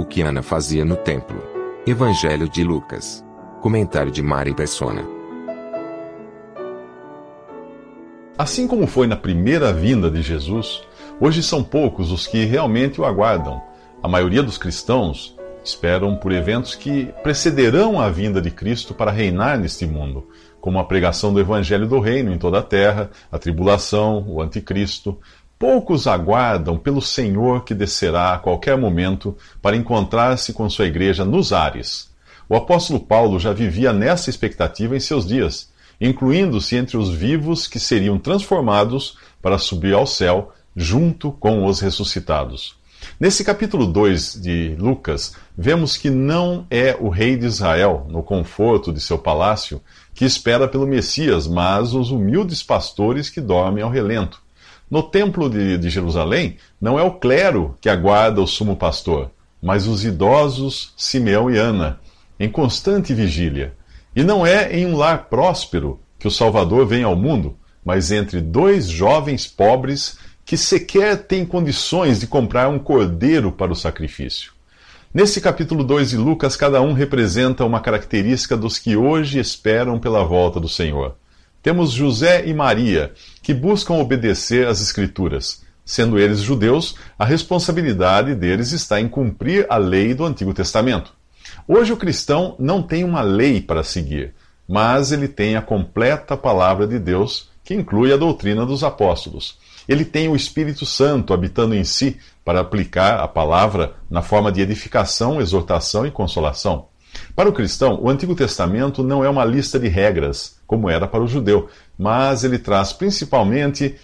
O que Ana fazia no templo. Evangelho de Lucas. Comentário de Mari Persona. Assim como foi na primeira vinda de Jesus, hoje são poucos os que realmente o aguardam. A maioria dos cristãos esperam por eventos que precederão a vinda de Cristo para reinar neste mundo, como a pregação do Evangelho do Reino em toda a terra, a tribulação, o Anticristo. Poucos aguardam pelo Senhor que descerá a qualquer momento para encontrar-se com sua igreja nos ares. O apóstolo Paulo já vivia nessa expectativa em seus dias incluindo-se entre os vivos que seriam transformados para subir ao céu junto com os ressuscitados. Nesse capítulo 2 de Lucas, vemos que não é o rei de Israel, no conforto de seu palácio, que espera pelo Messias, mas os humildes pastores que dormem ao relento. No templo de, de Jerusalém, não é o clero que aguarda o sumo pastor, mas os idosos Simeão e Ana, em constante vigília. E não é em um lar próspero que o Salvador vem ao mundo, mas entre dois jovens pobres que sequer têm condições de comprar um cordeiro para o sacrifício. Nesse capítulo 2 de Lucas, cada um representa uma característica dos que hoje esperam pela volta do Senhor. Temos José e Maria, que buscam obedecer às Escrituras. Sendo eles judeus, a responsabilidade deles está em cumprir a lei do Antigo Testamento. Hoje o cristão não tem uma lei para seguir, mas ele tem a completa palavra de Deus, que inclui a doutrina dos apóstolos. Ele tem o Espírito Santo habitando em si para aplicar a palavra na forma de edificação, exortação e consolação. Para o cristão, o Antigo Testamento não é uma lista de regras, como era para o judeu, mas ele traz principalmente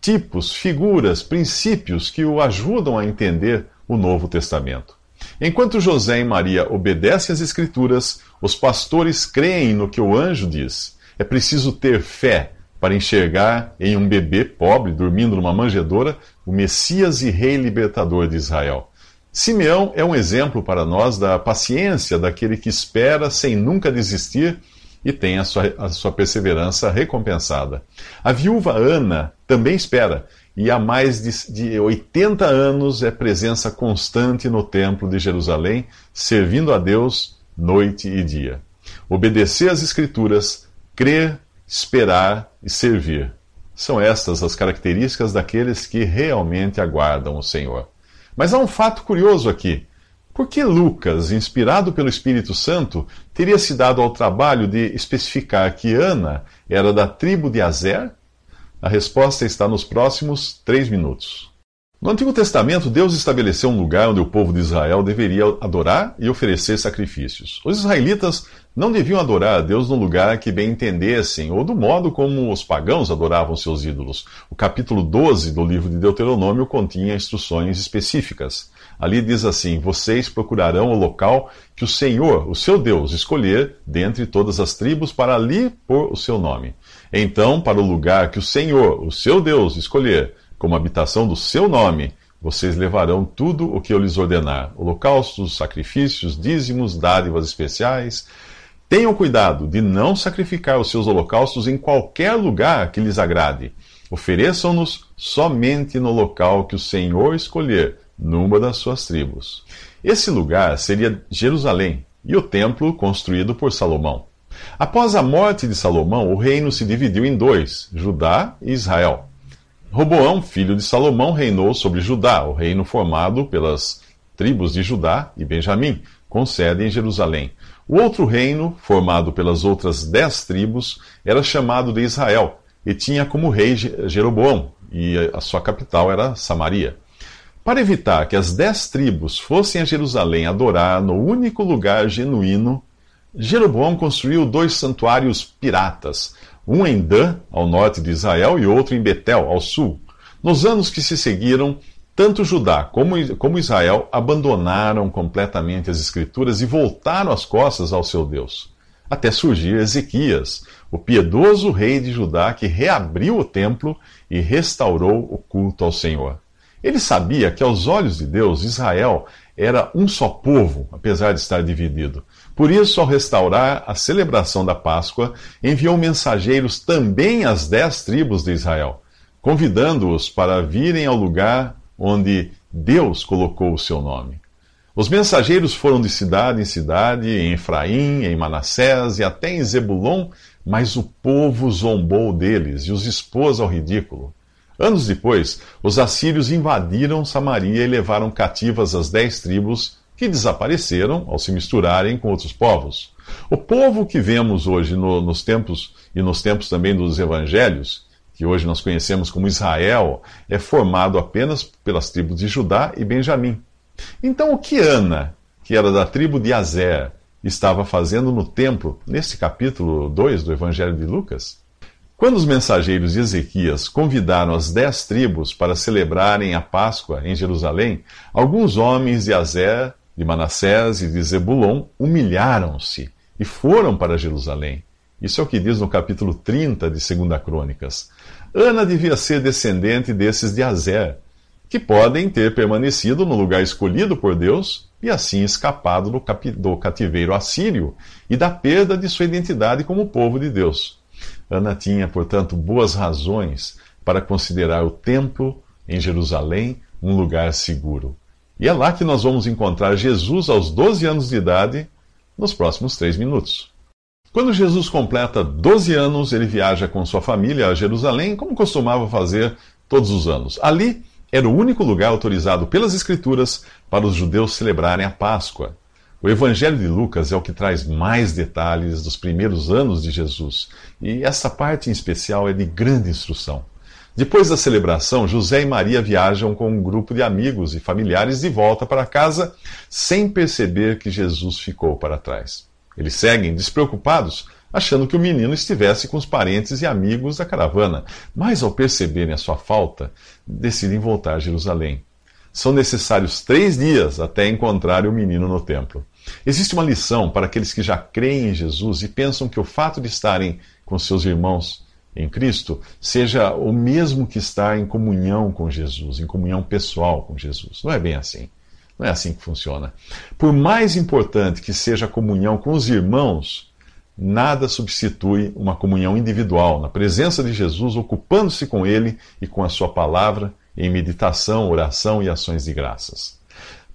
tipos, figuras, princípios que o ajudam a entender o Novo Testamento. Enquanto José e Maria obedecem às Escrituras, os pastores creem no que o anjo diz. É preciso ter fé para enxergar em um bebê pobre dormindo numa manjedoura o Messias e Rei libertador de Israel. Simeão é um exemplo para nós da paciência daquele que espera sem nunca desistir e tem a sua, a sua perseverança recompensada. A viúva Ana também espera e há mais de, de 80 anos é presença constante no Templo de Jerusalém, servindo a Deus noite e dia. Obedecer às Escrituras, crer, esperar e servir. São estas as características daqueles que realmente aguardam o Senhor. Mas há um fato curioso aqui. Por que Lucas, inspirado pelo Espírito Santo, teria se dado ao trabalho de especificar que Ana era da tribo de Azer? A resposta está nos próximos três minutos. No Antigo Testamento, Deus estabeleceu um lugar onde o povo de Israel deveria adorar e oferecer sacrifícios. Os israelitas não deviam adorar a Deus no lugar que bem entendessem ou do modo como os pagãos adoravam seus ídolos. O capítulo 12 do livro de Deuteronômio continha instruções específicas. Ali diz assim: Vocês procurarão o local que o Senhor, o seu Deus, escolher dentre todas as tribos para ali pôr o seu nome. Então, para o lugar que o Senhor, o seu Deus, escolher como habitação do seu nome, vocês levarão tudo o que eu lhes ordenar: holocaustos, sacrifícios, dízimos, dádivas especiais. Tenham cuidado de não sacrificar os seus holocaustos em qualquer lugar que lhes agrade. Ofereçam-nos somente no local que o Senhor escolher, numa das suas tribos. Esse lugar seria Jerusalém e o templo construído por Salomão. Após a morte de Salomão, o reino se dividiu em dois, Judá e Israel. Roboão, filho de Salomão, reinou sobre Judá, o reino formado pelas tribos de Judá e Benjamim, com sede em Jerusalém. O outro reino, formado pelas outras dez tribos, era chamado de Israel e tinha como rei Jeroboão, e a sua capital era Samaria. Para evitar que as dez tribos fossem a Jerusalém adorar no único lugar genuíno Jeroboão construiu dois santuários piratas, um em Dan, ao norte de Israel, e outro em Betel, ao sul. Nos anos que se seguiram, tanto Judá como, como Israel abandonaram completamente as Escrituras e voltaram as costas ao seu Deus. Até surgir Ezequias, o piedoso rei de Judá que reabriu o templo e restaurou o culto ao Senhor. Ele sabia que, aos olhos de Deus, Israel era um só povo, apesar de estar dividido. Por isso, ao restaurar a celebração da Páscoa, enviou mensageiros também às dez tribos de Israel, convidando-os para virem ao lugar onde Deus colocou o seu nome. Os mensageiros foram de cidade em cidade, em Efraim, em Manassés e até em Zebulon, mas o povo zombou deles e os expôs ao ridículo. Anos depois, os assírios invadiram Samaria e levaram cativas as dez tribos que desapareceram ao se misturarem com outros povos. O povo que vemos hoje no, nos tempos e nos tempos também dos evangelhos, que hoje nós conhecemos como Israel, é formado apenas pelas tribos de Judá e Benjamim. Então, o que Ana, que era da tribo de Azer, estava fazendo no templo, nesse capítulo 2 do Evangelho de Lucas? Quando os mensageiros de Ezequias convidaram as dez tribos para celebrarem a Páscoa em Jerusalém, alguns homens de Azer, de Manassés e de Zebulon humilharam-se e foram para Jerusalém. Isso é o que diz no capítulo 30 de 2 Crônicas. Ana devia ser descendente desses de Azer, que podem ter permanecido no lugar escolhido por Deus e assim escapado do cativeiro assírio e da perda de sua identidade como povo de Deus. Ana tinha, portanto, boas razões para considerar o templo em Jerusalém um lugar seguro. E é lá que nós vamos encontrar Jesus aos 12 anos de idade, nos próximos três minutos. Quando Jesus completa 12 anos, ele viaja com sua família a Jerusalém, como costumava fazer todos os anos. Ali era o único lugar autorizado pelas Escrituras para os judeus celebrarem a Páscoa. O Evangelho de Lucas é o que traz mais detalhes dos primeiros anos de Jesus, e essa parte em especial é de grande instrução. Depois da celebração, José e Maria viajam com um grupo de amigos e familiares de volta para casa, sem perceber que Jesus ficou para trás. Eles seguem despreocupados, achando que o menino estivesse com os parentes e amigos da caravana, mas ao perceberem a sua falta, decidem voltar a Jerusalém são necessários três dias até encontrar o menino no templo. Existe uma lição para aqueles que já creem em Jesus e pensam que o fato de estarem com seus irmãos em Cristo seja o mesmo que estar em comunhão com Jesus, em comunhão pessoal com Jesus. Não é bem assim. Não é assim que funciona. Por mais importante que seja a comunhão com os irmãos, nada substitui uma comunhão individual, na presença de Jesus, ocupando-se com Ele e com a Sua palavra em meditação, oração e ações de graças.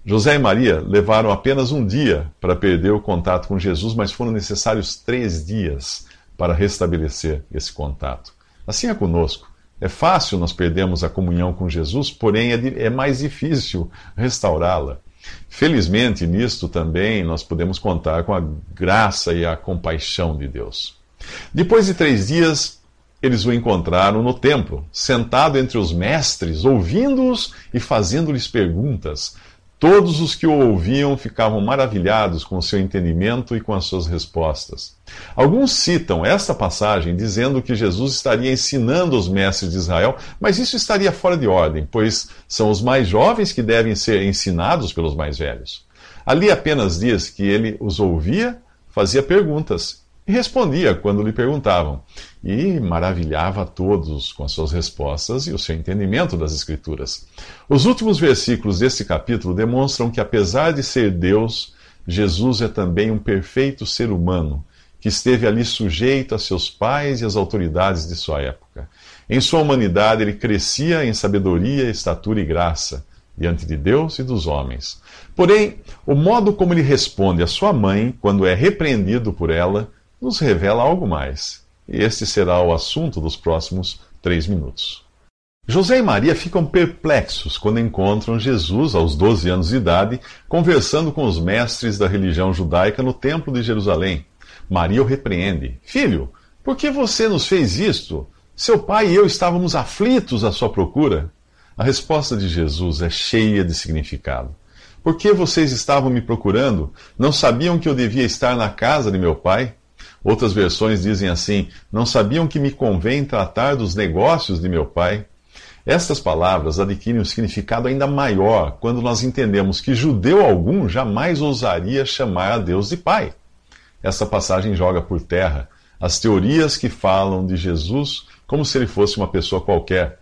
José e Maria levaram apenas um dia para perder o contato com Jesus, mas foram necessários três dias para restabelecer esse contato. Assim é conosco. É fácil nós perdermos a comunhão com Jesus, porém é, é mais difícil restaurá-la. Felizmente, nisto também nós podemos contar com a graça e a compaixão de Deus. Depois de três dias, eles o encontraram no templo, sentado entre os mestres, ouvindo-os e fazendo-lhes perguntas. Todos os que o ouviam ficavam maravilhados com o seu entendimento e com as suas respostas. Alguns citam esta passagem dizendo que Jesus estaria ensinando os mestres de Israel, mas isso estaria fora de ordem, pois são os mais jovens que devem ser ensinados pelos mais velhos. Ali apenas diz que ele os ouvia, fazia perguntas e respondia quando lhe perguntavam, e maravilhava a todos com as suas respostas e o seu entendimento das Escrituras. Os últimos versículos deste capítulo demonstram que, apesar de ser Deus, Jesus é também um perfeito ser humano, que esteve ali sujeito a seus pais e às autoridades de sua época. Em sua humanidade, ele crescia em sabedoria, estatura e graça diante de Deus e dos homens. Porém, o modo como ele responde à sua mãe quando é repreendido por ela nos revela algo mais. E este será o assunto dos próximos três minutos. José e Maria ficam perplexos quando encontram Jesus, aos 12 anos de idade, conversando com os mestres da religião judaica no Templo de Jerusalém. Maria o repreende: Filho, por que você nos fez isto? Seu pai e eu estávamos aflitos à sua procura. A resposta de Jesus é cheia de significado. Por que vocês estavam me procurando? Não sabiam que eu devia estar na casa de meu pai? Outras versões dizem assim: Não sabiam que me convém tratar dos negócios de meu pai? Estas palavras adquirem um significado ainda maior quando nós entendemos que judeu algum jamais ousaria chamar a Deus de Pai. Essa passagem joga por terra as teorias que falam de Jesus como se ele fosse uma pessoa qualquer,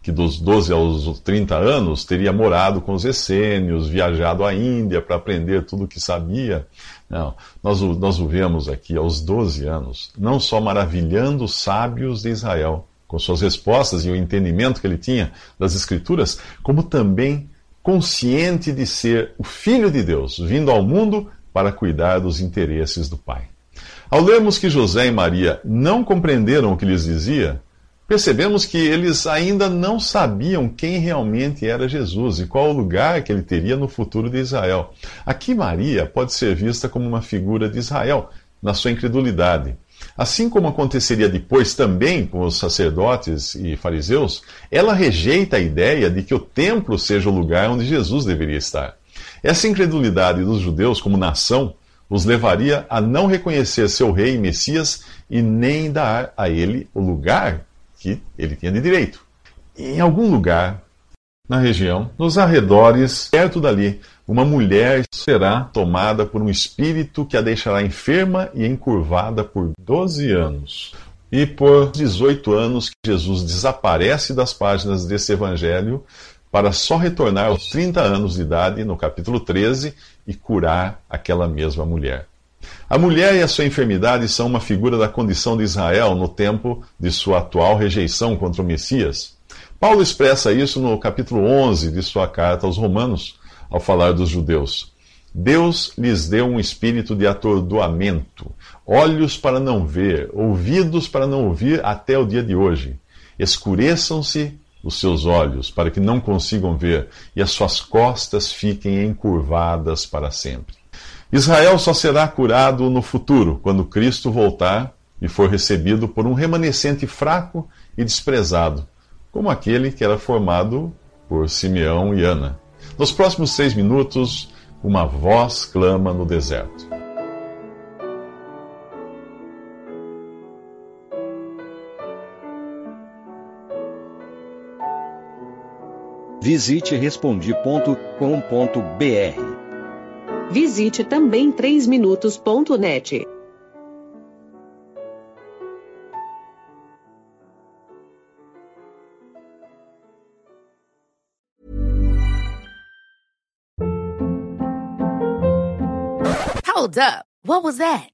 que dos 12 aos 30 anos teria morado com os essênios, viajado à Índia para aprender tudo o que sabia. Não, nós, nós o vemos aqui aos 12 anos, não só maravilhando os sábios de Israel, com suas respostas e o entendimento que ele tinha das Escrituras, como também consciente de ser o Filho de Deus, vindo ao mundo para cuidar dos interesses do Pai. Ao lermos que José e Maria não compreenderam o que lhes dizia, percebemos que eles ainda não sabiam quem realmente era Jesus e qual o lugar que ele teria no futuro de Israel. Aqui, Maria pode ser vista como uma figura de Israel, na sua incredulidade. Assim como aconteceria depois também com os sacerdotes e fariseus, ela rejeita a ideia de que o templo seja o lugar onde Jesus deveria estar. Essa incredulidade dos judeus como nação os levaria a não reconhecer seu rei e Messias e nem dar a ele o lugar que ele tinha de direito. Em algum lugar na região, nos arredores, perto dali, uma mulher será tomada por um espírito que a deixará enferma e encurvada por 12 anos. E por 18 anos Jesus desaparece das páginas desse evangelho para só retornar aos 30 anos de idade, no capítulo 13, e curar aquela mesma mulher. A mulher e a sua enfermidade são uma figura da condição de Israel no tempo de sua atual rejeição contra o Messias. Paulo expressa isso no capítulo 11 de sua carta aos Romanos, ao falar dos judeus. Deus lhes deu um espírito de atordoamento, olhos para não ver, ouvidos para não ouvir até o dia de hoje. Escureçam-se os seus olhos, para que não consigam ver, e as suas costas fiquem encurvadas para sempre. Israel só será curado no futuro, quando Cristo voltar e for recebido por um remanescente fraco e desprezado, como aquele que era formado por Simeão e Ana. Nos próximos seis minutos, uma voz clama no deserto. Visite respondi.com.br. Visite também 3minutos.net. Hold up. What was that?